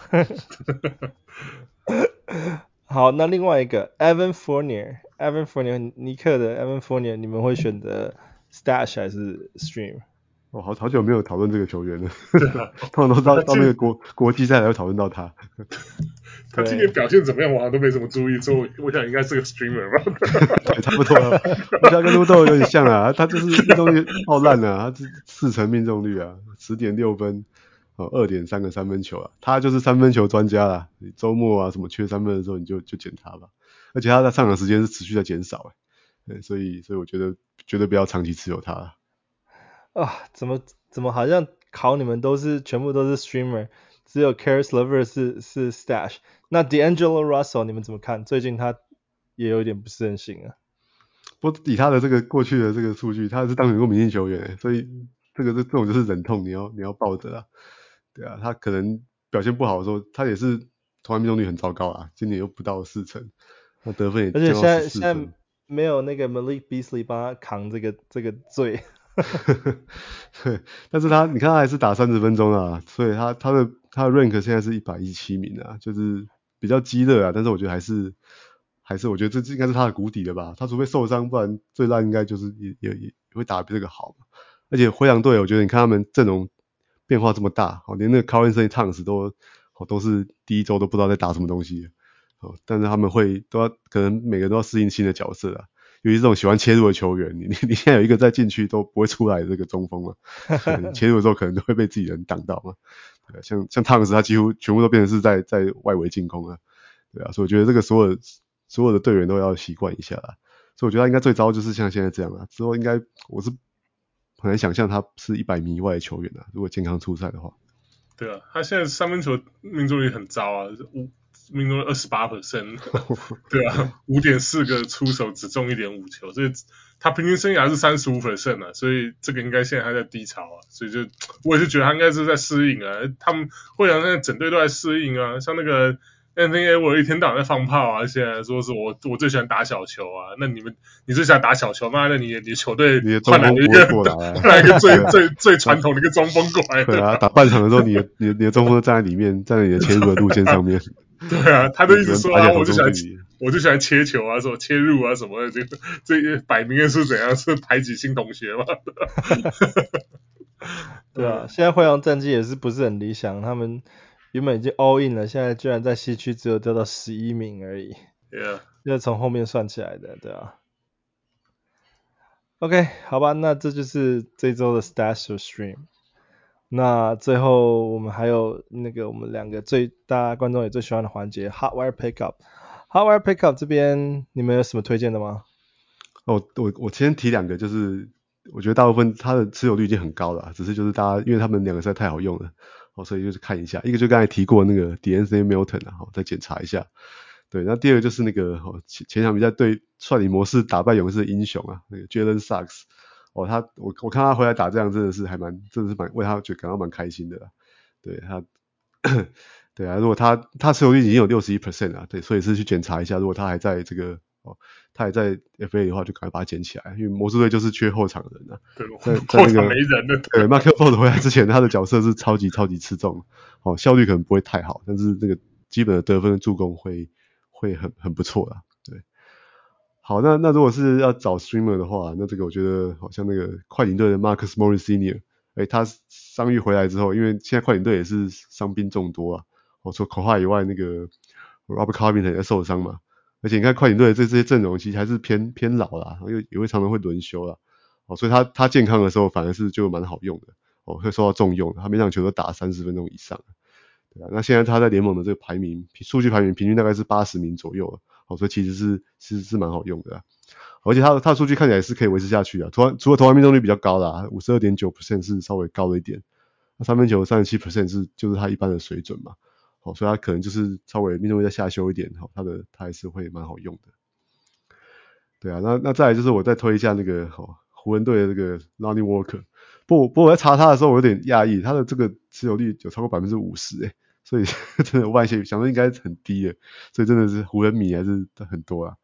好，那另外一个 Evan Fournier，Evan Fournier 尼克的 Evan Fournier，你们会选择 Stash 还是 Stream？哦，好好久没有讨论这个球员了，[laughs] 通常都到到那个国国际赛才会讨论到他。[laughs] 他今年表现怎么样？我好像都没怎么注意，所以我想应该是个 streamer 吧。[laughs] 对，差不多了。我觉得跟 Lu Dort 有点像啊，他就是命中率爆烂啊，他是四成命中率啊，十点六分，哦，二点三个三分球啊，他就是三分球专家啦。你周末啊什么缺三分的时候，你就就捡他吧。而且他的上场时间是持续在减少，对，所以所以我觉得绝对不要长期持有他了。啊，怎么怎么好像考你们都是全部都是 streamer，只有 Caris LeVert 是是 stash。那 D'Angelo Russell 你们怎么看？最近他也有一点不是很行啊。不以他的这个过去的这个数据，他是当选过明星球员，所以这个这这种就是忍痛，你要你要抱着啊。对啊，他可能表现不好的时候，他也是投篮命中率很糟糕啊，今年又不到四成，那得分也降到14分。而且现在现在没有那个 Malik Beasley 帮他扛这个这个罪。对，[laughs] 但是他你看他还是打三十分钟啊，所以他他的他的 rank 现在是一百一十七名啊，就是。比较激烈啊，但是我觉得还是还是我觉得这应该是他的谷底了吧。他除非受伤，不然最烂应该就是也也也会打比这个好。而且灰狼队，我觉得你看他们阵容变化这么大，哦，连那个 Karl-Anthony Towns 都哦都是第一周都不知道在打什么东西，哦，但是他们会都要可能每个都要适应新的角色啊。尤其是这种喜欢切入的球员，[laughs] 你你你现在有一个在禁区都不会出来的这个中锋嘛，[laughs] 切入的时候可能都会被自己人挡到嘛。像像汤斯，他几乎全部都变成是在在外围进攻啊，对啊，所以我觉得这个所有所有的队员都要习惯一下啦。所以我觉得他应该最糟就是像现在这样啊，之后应该我是很难想象他是一百米以外的球员啊，如果健康出赛的话。对啊，他现在三分球命中率很糟啊，五命中率二十八 percent，[laughs] 对啊，五点四个出手只中一点五球，所以。他平均生涯是三十五 percent 啊，所以这个应该现在还在低潮啊，所以就我也是觉得他应该是在适应啊。他们会让那整队都在适应啊，像那个 Anthony Edwards 一天到晚在放炮啊，现在说是我我最喜欢打小球啊，那你们你最喜欢打小球吗？那你你球队换来一个换来一个最 [laughs] 最最传统的一个中锋过来。对啊，打半场的时候，你的你的你的中锋站在里面，站在你的切入的路线上面。[laughs] 对啊，他都一直说啊，我就喜欢。我就喜欢切球啊，什么切入啊什么的，这个这摆明的是怎样？是排挤新同学嘛？[laughs] 对啊，现在灰狼战绩也是不是很理想，他们原本已经 all in 了，现在居然在西区只有掉到十一名而已。，Yeah，要从后面算起来的，对啊。OK，好吧，那这就是这周的 Stash Stream。那最后我们还有那个我们两个最大家观众也最喜欢的环节 Hot Wire Pickup。Hot Wire Pickup 这边你们有什么推荐的吗？哦，我我先提两个，就是我觉得大部分它的持有率已经很高了，只是就是大家因为他们两个实在太好用了，哦，所以就是看一下，一个就刚才提过那个 d n c Milton 啊，好，再检查一下。对，那第二个就是那个前前场比赛对率领模式打败勇士的英雄啊，那个 Jalen Sucks 哦他我我看他回来打这样真的是还蛮真的是蛮为他觉感到蛮开心的啦。对他，[coughs] 对啊，如果他他持有率已经有六十一 percent 啊，对，所以是去检查一下，如果他还在这个哦他还在 FA 的话，就赶快把他捡起来，因为魔术队就是缺后场的人啊。对，后场没人了。对，Markelle Fultz 回来之前他的角色是超级超级吃重，哦效率可能不会太好，但是那个基本的得分的助攻会。会很很不错啦，对。好，那那如果是要找 streamer 的话，那这个我觉得好像那个快艇队的 Marcus Morris Senior，哎，他伤愈回来之后，因为现在快艇队也是伤兵众多啊，哦，除了 Kawhi 以外，那个 Robert Covington 也受伤嘛，而且你看快艇队的这这些阵容其实还是偏偏老啦，因为也会常常会轮休啦，哦，所以他他健康的时候反而是就蛮好用的，哦，会受到重用，他每场球都打三十分钟以上。对啊，那现在他在联盟的这个排名，数据排名平均大概是八十名左右了，哦，所以其实是其实是蛮好用的，而且他的他的数据看起来是可以维持下去的，除了除了投篮命中率比较高啦，五十二点九 percent 是稍微高了一点，那三分球三十七 percent 是就是他一般的水准嘛，好，所以他可能就是稍微命中率再下修一点，好，他的他还是会蛮好用的，对啊，那那再来就是我再推一下那个好湖人队的这个 Lonnie Walker。不不过我在查他的时候，我有点讶异，他的这个持有率有超过百分之五十诶，所以 [laughs] 真的外线想说应该是很低的，所以真的是湖人迷还是很多啊。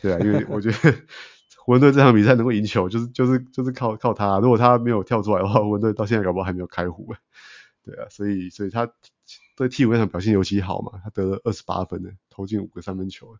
对啊，因为我觉得 [laughs] 湖人队这场比赛能够赢球，就是就是就是靠靠他。如果他没有跳出来的话，湖人队到现在搞不好还没有开胡。对啊，所以所以他对替补那场表现尤其好嘛，他得了二十八分呢，投进五个三分球。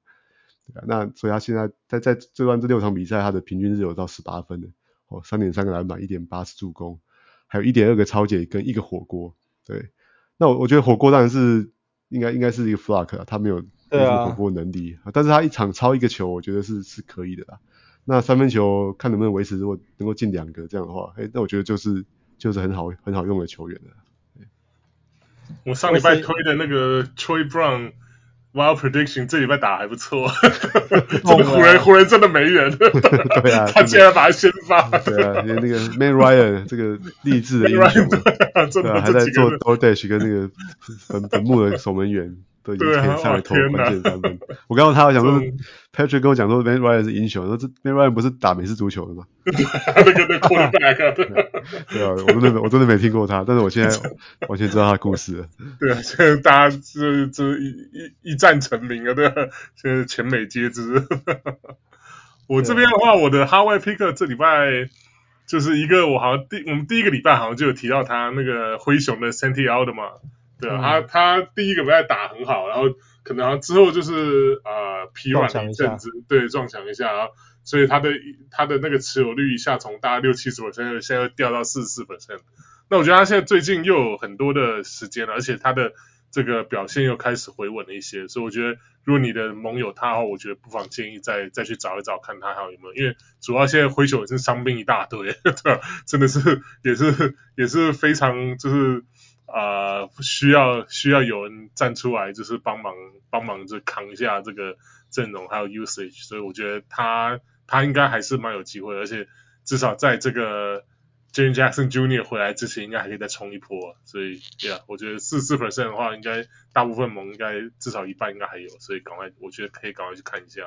对啊，那所以他现在在在这段这六场比赛，他的平均是有到十八分的。哦，三点三个篮板，一点八次助攻，还有一点二个抄截跟一个火锅。对，那我我觉得火锅当然是应该应该是一个啊，他没有火锅能力，啊、但是他一场超一个球，我觉得是是可以的啦。那三分球看能不能维持，如果能够进两个这样的话，哎，那我觉得就是就是很好很好用的球员了。我上礼拜推的那个 Troy Brown。Wild prediction 这礼拜打还不错，[laughs] 这个湖人湖人真的没人，[laughs] 对啊，[laughs] 他竟然把他先发，对啊，连那个 Matt Ryan 这个励志的英雄，对啊，还在做 DoorDash 跟那个本本木的守门员。都已经上来投关键三分。我刚刚他想说，Patrick 跟我讲说，Matt Ryan 是英雄，说这 Matt Ryan 不是打美式足球的吗？[laughs] 那个那 quarterback [laughs] 对啊，我真的我真的没听过他，但是我现在 [laughs] 完全知道他的故事了。对啊，现在大家这这一一一战成名啊，对吧？现在全美皆知。我这边的话，我的 Hot Wire Pick 这礼拜就是一个，我好像第我们第一个礼拜好像就有提到他那个灰熊的 Santi Aldama。对啊，他他第一个比赛打很好，然后可能之后就是呃疲软了一阵子，对，撞墙一下，然后所以他的他的那个持有率一下从大概六七十 percent，现在又掉到四十四 percent。那我觉得他现在最近又有很多的时间了，而且他的这个表现又开始回稳了一些，所以我觉得如果你的盟友他的话，我觉得不妨建议再再去找一找，看他还有没有，因为主要现在灰熊也是伤病一大堆，对吧？真的是也是也是非常就是。呃，需要需要有人站出来，就是帮忙帮忙，就扛一下这个阵容还有 usage，所以我觉得他他应该还是蛮有机会，而且至少在这个 Jaren Jackson Jr. 回来之前，应该还可以再冲一波，所以，yeah，我觉得四四 percent 的话，应该大部分盟应该至少一半应该还有，所以赶快，我觉得可以赶快去看一下。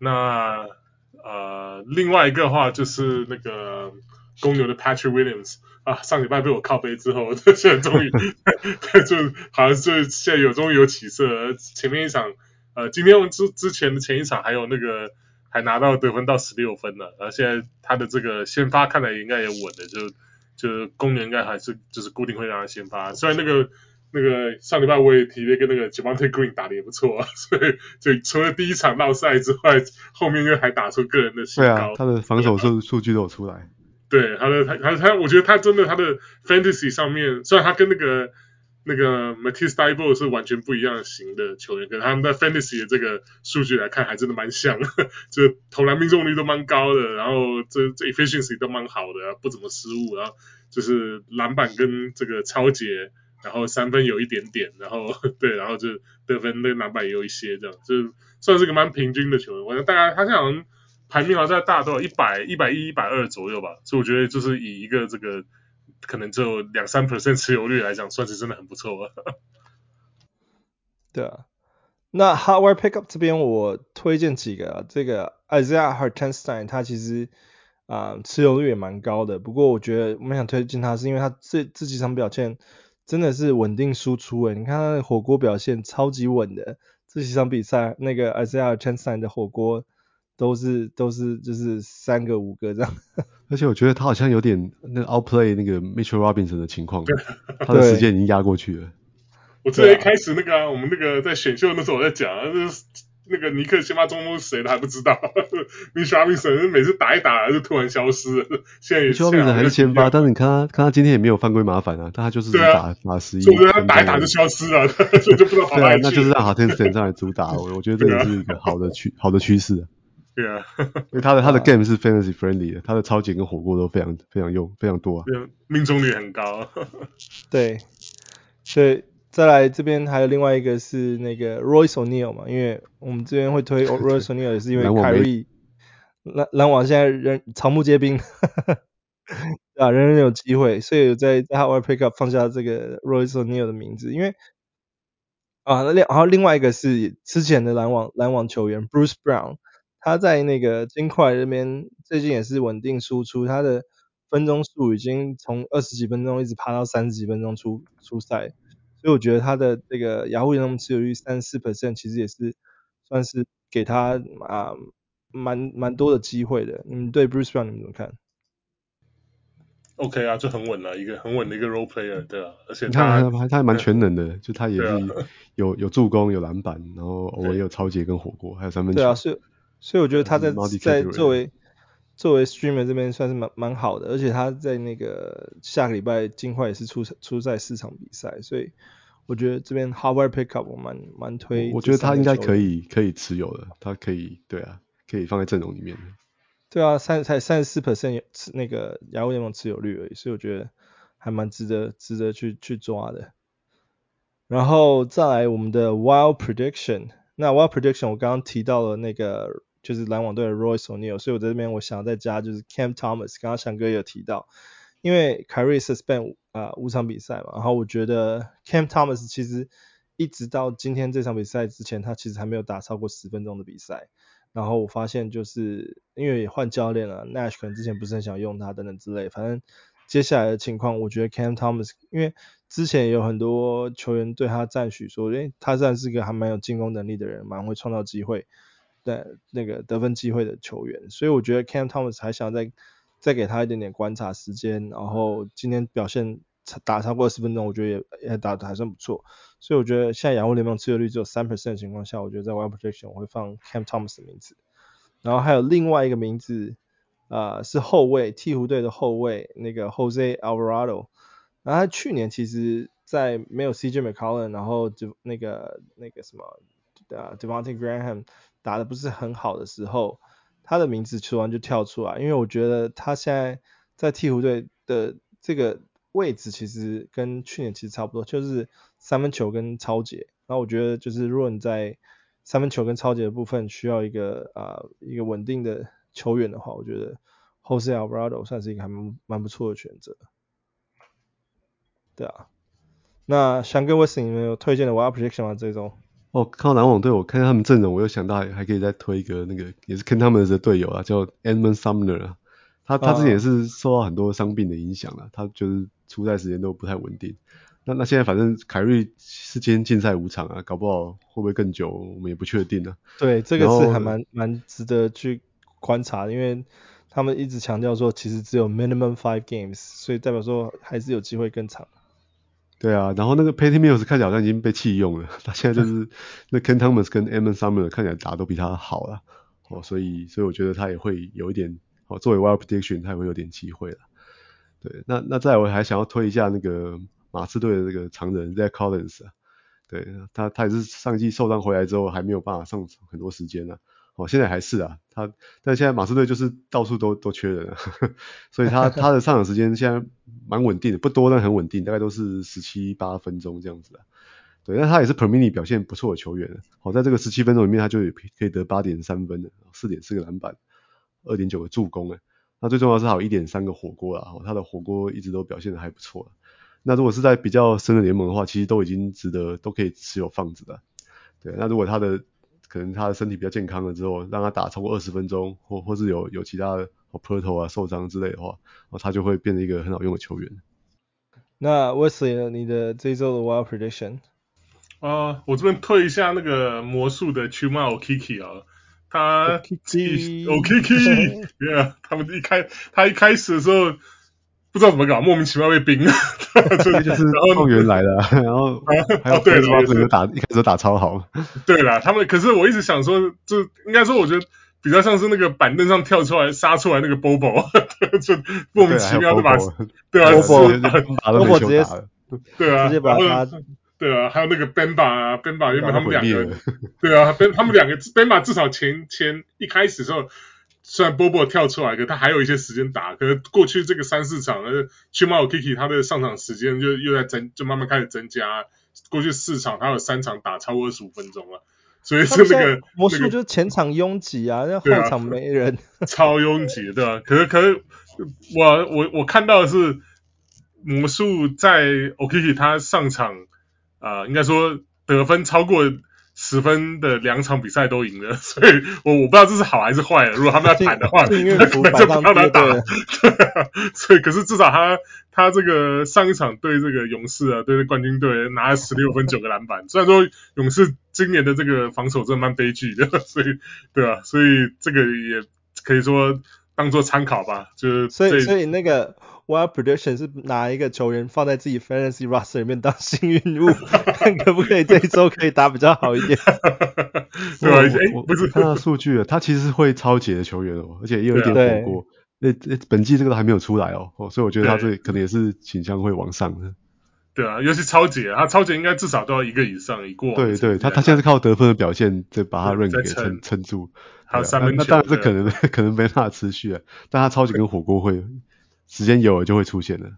那呃，另外一个话就是那个公牛的 Patrick Williams。啊，上礼拜被我靠背之后，[laughs] 现在终于就好像是现在有终于有起色了。前面一场，呃，今天我之之前的前一场还有那个还拿到得分到十六分了，然后现在他的这个先发看来应该也稳的，就就公牛应该还是就是固定会让他先发。虽然那个那个上礼拜我也提了一个那个 Javonte Green 打的也不错，[laughs] 所以就除了第一场闹赛之外，后面又还打出个人的新高。对啊，他的防守数数据都有出来。对他的他他他，我觉得他真的他的 fantasy 上面，虽然他跟那个那个 Matisse Thybulle 是完全不一样型的球员，可是他们在 Fantasy 的这个数据来看，还真的蛮像，[laughs] 就投篮命中率都蛮高的，然后这这 efficiency 都蛮好的，不怎么失误，然后就是篮板跟这个抄截，然后三分有一点点，然后 [laughs] 对，然后就得分那个篮板也有一些，这样就是算是个蛮平均的球员。我觉得大概他现在好像排名好像大多少一百一百一一百二左右吧，所以我觉得就是以一个这个。可能只有两三 percent 持有率来讲，算是真的很不错了。[laughs] 对啊，那 Hardware Pickup 这边我推荐几个啊，这个 Isaiah Hartenstein 他其实啊、持有率也蛮高的，不过我觉得我们想推荐他是因为他这这几场表现真的是稳定输出诶，你看他的火锅表现超级稳的，这几场比赛那个 Isaiah Hartenstein 的火锅。都是都是就是三个五个这样，[laughs] 而且我觉得他好像有点那个 outplay 那个 Mitchell Robinson 的情况，他的时间已经压过去了。我最一开始那个、啊、我们那个在选秀的时候我在讲、啊，那个尼克先发中锋是谁的还不知道，[laughs] Mitchell Robinson 每次打一打就突然消失了。现在也 Mitchell Robinson 还是先发，但是你看他看他今天也没有犯规麻烦啊，但他就是打打十一，所以他打一打就消失了，[laughs] 所以就不知道跑哪去了。对啊，那就是让 Hartenstein 上来主打，我我觉得这也是一个好的趋好的趋势。对啊，因为他的 [laughs] 他的 game 是 fantasy friendly 的，他的抄截跟火锅都非常非常用非常多啊，命中率很高。[laughs] 对，所以再来这边还有另外一个是那个 Royce O'Neal 嘛，因为我们这边会推 [laughs] Royce O'Neal 也是因为凯瑞篮篮网现在人草木皆兵，啊，人人有机会，所以在在 Hardware Pickup 放下这个 Royce O'Neal 的名字，因为啊，那另然后另外一个是之前的篮网篮网球员 Bruce Brown。他在那个金块这边最近也是稳定输出，他的分钟数已经从二十几分钟一直爬到三十几分钟出出赛，所以我觉得他的这个雅虎联盟持有率三十四 percent 其实也是算是给他啊蛮蛮多的机会的。你们对 Bruce Brown 你们怎么看？OK 啊，就很稳了，一个很稳的一个 role player，对啊，而且他他他还蛮全能的，就他也是 [laughs] 有有助攻、有篮板，然后偶尔也有抄截跟火锅，还有三分球。对啊，是。所以我觉得他在在作为作为 streamer 这边算是蛮蛮好的，而且他在那个下个礼拜金块也是出出赛四场比赛，所以我觉得这边 Hardware Pickup 我蛮蛮推。我觉得他应该可以可以持有的，他可以对啊，可以放在阵容里面。对啊，三才三十四 percent 那个雅虎联盟持有率而已，所以我觉得还蛮值得值得去去抓的。然后再来我们的 Wild Prediction，那 Wild Prediction 我刚刚提到了那个。就是篮网队的 Royce O'Neal，所以我在这边我想要再加就是 Cam Thomas，刚刚翔哥也有提到，因为凯瑞 suspend 啊五场比赛嘛，然后我觉得 Cam Thomas 其实一直到今天这场比赛之前，他其实还没有打超过十分钟的比赛，然后我发现就是因为换教练了，Nash 可能之前不是很想用他等等之类，反正接下来的情况，我觉得 Cam Thomas 因为之前有很多球员对他赞许说，诶他算是个还蛮有进攻能力的人，蛮会创造机会。在那个得分机会的球员，所以我觉得 Cam Thomas 还想再再给他一点点观察时间，然后今天表现打超过二十分钟，我觉得也也打得还算不错，所以我觉得现在洋户联盟持有率只有三 percent 的情况下，我觉得在 Wild Protection 我会放 Cam Thomas 的名字，然后还有另外一个名字啊、呃、是后卫鹈鹕队的后卫那个 Jose Alvarado，然后他去年其实在没有 CJ McCollum，然后就那个那个什么呃 Devonte Graham。打的不是很好的时候，他的名字突然就跳出来，因为我觉得他现在在鹈鹕队的这个位置其实跟去年其实差不多，就是三分球跟抄截。然后我觉得就是如果你在三分球跟抄截的部分需要一个啊、一个稳定的球员的话，我觉得 Jose Alvarado 算是一个还蛮蛮不错的选择。对啊，那翔哥，Wesley 你们有推荐的 Wild Prediction 吗？这种？哦，看到篮网队，我看见他们阵容，我又想到还可以再推一个那个，也是坑他们的队友啊，叫 Edmund Sumner 啊。他他之前也是受到很多伤病的影响了，他就是出赛时间都不太稳定。那那现在反正凯瑞是今天禁赛五场啊，搞不好会不会更久，我们也不确定呢、啊。对，这个是还蛮蛮值得去观察的，因为他们一直强调说，其实只有 minimum five games，所以代表说还是有机会更长。对啊，然后那个 Patty Mills 看起来好像已经被弃用了，[laughs] 他现在就是 [laughs] 那 Ken Thomas 跟 Edmond Sumner 看起来打都比他好了，哦，所以所以我觉得他也会有一点，哦，作为 Wild Prediction 他也会有点机会了。对，那那再来我还想要推一下那个马刺队的这个常人 Zach Collins 啊，对他他也是上季受伤回来之后还没有办法上场很多时间啊。哦，现在还是啊，他但现在马刺队就是到处都都缺人，呵呵，所以他他的上场时间现在蛮稳定的，不多但很稳定，大概都是十七八分钟这样子啊。对，但他也是 per minute 表现不错的球员。好，在这个十七分钟里面，他就可以得八点三分的，四点四个篮板，二点九个助攻诶。那最重要是还有一点三个火锅啦，他的火锅一直都表现的还不错。那如果是在比较深的联盟的话，其实都已经值得都可以持有放置的。对，那如果他的可能他的身体比较健康了之后，让他打超过二十分钟，或或是有有其他的 Poeltl 啊受伤之类的话，他就会变成一个很好用的球员。那 Wesley 呢？你的这一周的 Wild Prediction？啊、呃，我这边推一下那个魔术的 Chuma Okiki 啊，他 Okiki，yeah，[laughs] 他们一开他一开始的时候不知道怎么搞，莫名其妙被冰了，[laughs] 这就是后援来的，然后还有对了，打一开始打超好，对了，他们可是我一直想说，就应该说我觉得比较像是那个板凳上跳出来杀出来那个 Bobo，就莫名其妙的把对啊，Bobo 直接对啊，直接把他。对啊，还有那个 Bamba 啊，Bamba 原本他们两个，对啊，Ben 他们两个 Bamba 至少前前一开始的时候，虽然 Bobo 跳出来，可他还有一些时间打，可是过去这个三四场，呃，Chuma Okeke 他的上场时间就又在增，就慢慢开始增加，过去四场他有三场打超过二十五分钟了，所以是那个魔术就是前场拥挤啊，那后场没人，超拥挤，对吧、啊？可是可是我我我看到的是魔术在 Okiki 他上场。啊、呃，应该说得分超过十分的两场比赛都赢了，[laughs] 所以我我不知道这是好还是坏。如果他们要谈的话，[laughs] 那可能就不让他打。[laughs] 所以，可是至少他他这个上一场对这个勇士啊，对冠军队拿了十六分九个篮板。虽然说勇士今年的这个防守真的蛮悲剧的，所以对吧、啊？所以这个也可以说当做参考吧。就是所以所以那个。Wild prediction 是拿一个球员放在自己 fantasy roster 里面当幸运物，看 [laughs] 可不可以这一周可以打比较好一点。[laughs] 对啊，哎，不是看到数据了，他其实是会抄截的球员哦，而且也有一点火锅。那那本季这个都还没有出来哦，所以我觉得他这可能也是倾向会往上的。对啊，尤其抄截，他抄截应该至少都要一个以上一过。对对，他他现在是靠得分的表现再把他 rank 给撑撑住。还有三分球，那当然是可能可能没办法持续啊，但他超级跟火锅会。时间有了就会出现的。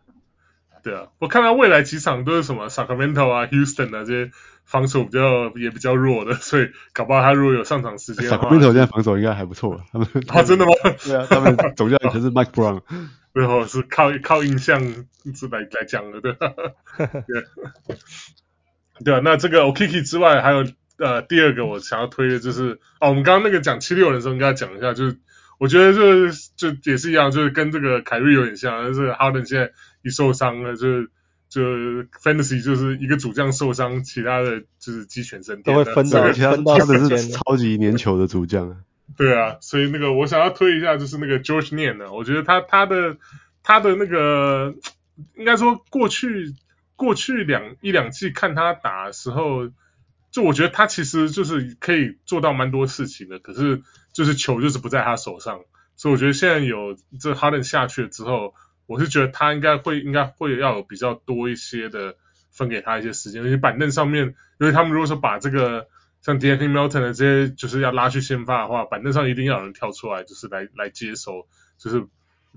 对啊，我看到未来几场都是什么 Sacramento 啊、Houston 啊这些防守比较也比较弱的，所以搞不好他如果有上场时间，Sacramento 现在防守应该还不错。他们啊，真的吗？对啊，他们 [laughs] 总教练可是 Mike Brown，[laughs] 最后是靠靠印象是来来讲的，对吧？[laughs] 对，对啊，那这个 Okeke 之外，还有呃第二个我想要推的就是哦，我们刚刚那个讲七六人的时候，应该讲一下就是。我觉得就是就也是一样，就是跟这个凯瑞有点像，就是 Harden 现在一受伤了，就是就 Fantasy 就是一个主将受伤，其他的就是鸡犬升天，都会分到其他分到的是超级粘球的主将。[laughs] 对啊，所以那个我想要推一下，就是那个 George Niang 呢，我觉得他他的他的那个应该说过去过去两一两季看他打的时候，就我觉得他其实就是可以做到蛮多事情的，可是。就是球就是不在他手上，所以我觉得现在有这哈登下去了之后，我是觉得他应该会应该会要有比较多一些的分给他一些时间，而且板凳上面，因为他们如果说把这个像 Denny Milton 的这些就是要拉去先发的话，板凳上一定要有人跳出来，就是来来接手，就是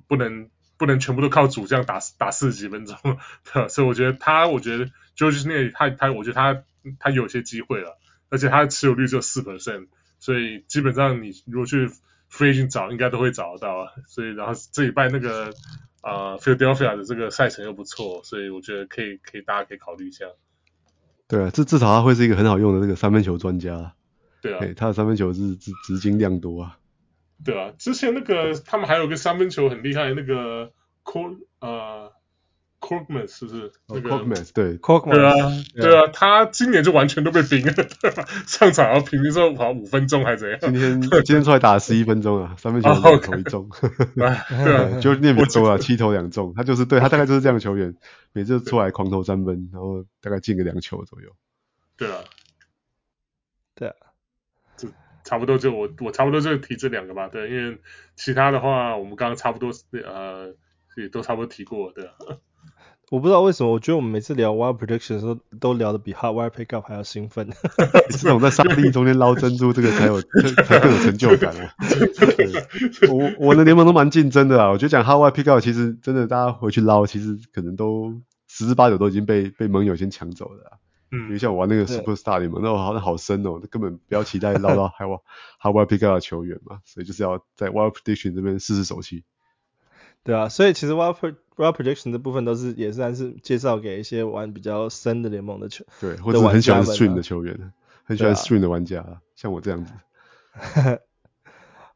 不能不能全部都靠主将打打四十几分钟，[laughs] 对，所以我觉得他，我觉得 George Niang 他他，我觉得他他有些机会了，而且他的持有率只有四 percent。所以基本上你如果去 free agent 找，应该都会找得到啊。所以然后这礼拜那个啊、呃、Philadelphia 的这个赛程又不错，所以我觉得可以可以大家可以考虑一下。对啊，至至少他会是一个很好用的那个三分球专家。对啊，他的三分球是资资金量多啊。对啊，之前那个他们还有个三分球很厉害那个 Cor 呃。Korkmaz 是不是？那个 Korkmaz 对对啊，对啊，他今年就完全都被冰了，[laughs] 上场然后平均说跑五分钟还是怎样？今天 [laughs] 今天出来打了十一分钟啊，三分球两投一中，[laughs] 对啊，就念比较多啊，七投两中，他就是对他大概就是这样的球员，每次出来狂投三分，然后大概进个两球左右。对啊，对啊，就差不多就我我差不多就提这两个吧，对，因为其他的话我们刚刚差不多呃也都差不多提过，对啊。我不知道为什么，我觉得我们每次聊 Wild Prediction 的时候，都聊得比 Hot Wire Pickup 还要兴奋。[laughs] 这种在沙粒中间捞珍珠，这个才有才更有成就感啊！我我的联盟都蛮竞争的啊，我觉得讲 Hot Wire Pickup 其实真的大家回去捞，其实可能都十之八九都已经被被盟友先抢走了。嗯，比如像我玩那个 Superstar 联盟，那我好像好深哦，根本不要期待捞到 Hot Wire Pickup 的球员嘛，所以就是要在 Wild Prediction 这边试试手气。对啊，所以其实 Wild Wild Prediction 这部分都是也算是介绍给一些玩比较深的联盟的球，对，或者很喜欢 Stream 的球员，啊、很喜欢 Stream 的玩家，啊、像我这样子。[laughs]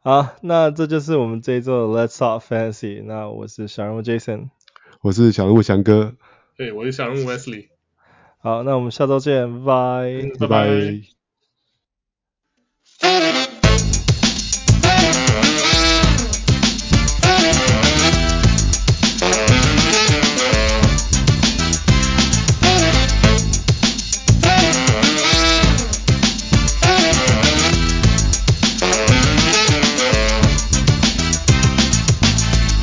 好，那这就是我们这一周的 Let's Talk Fantasy。那我是小人物 Jason，我是小人物翔哥，对，我是小人物 Wesley。好，那我们下周见，拜拜，拜拜。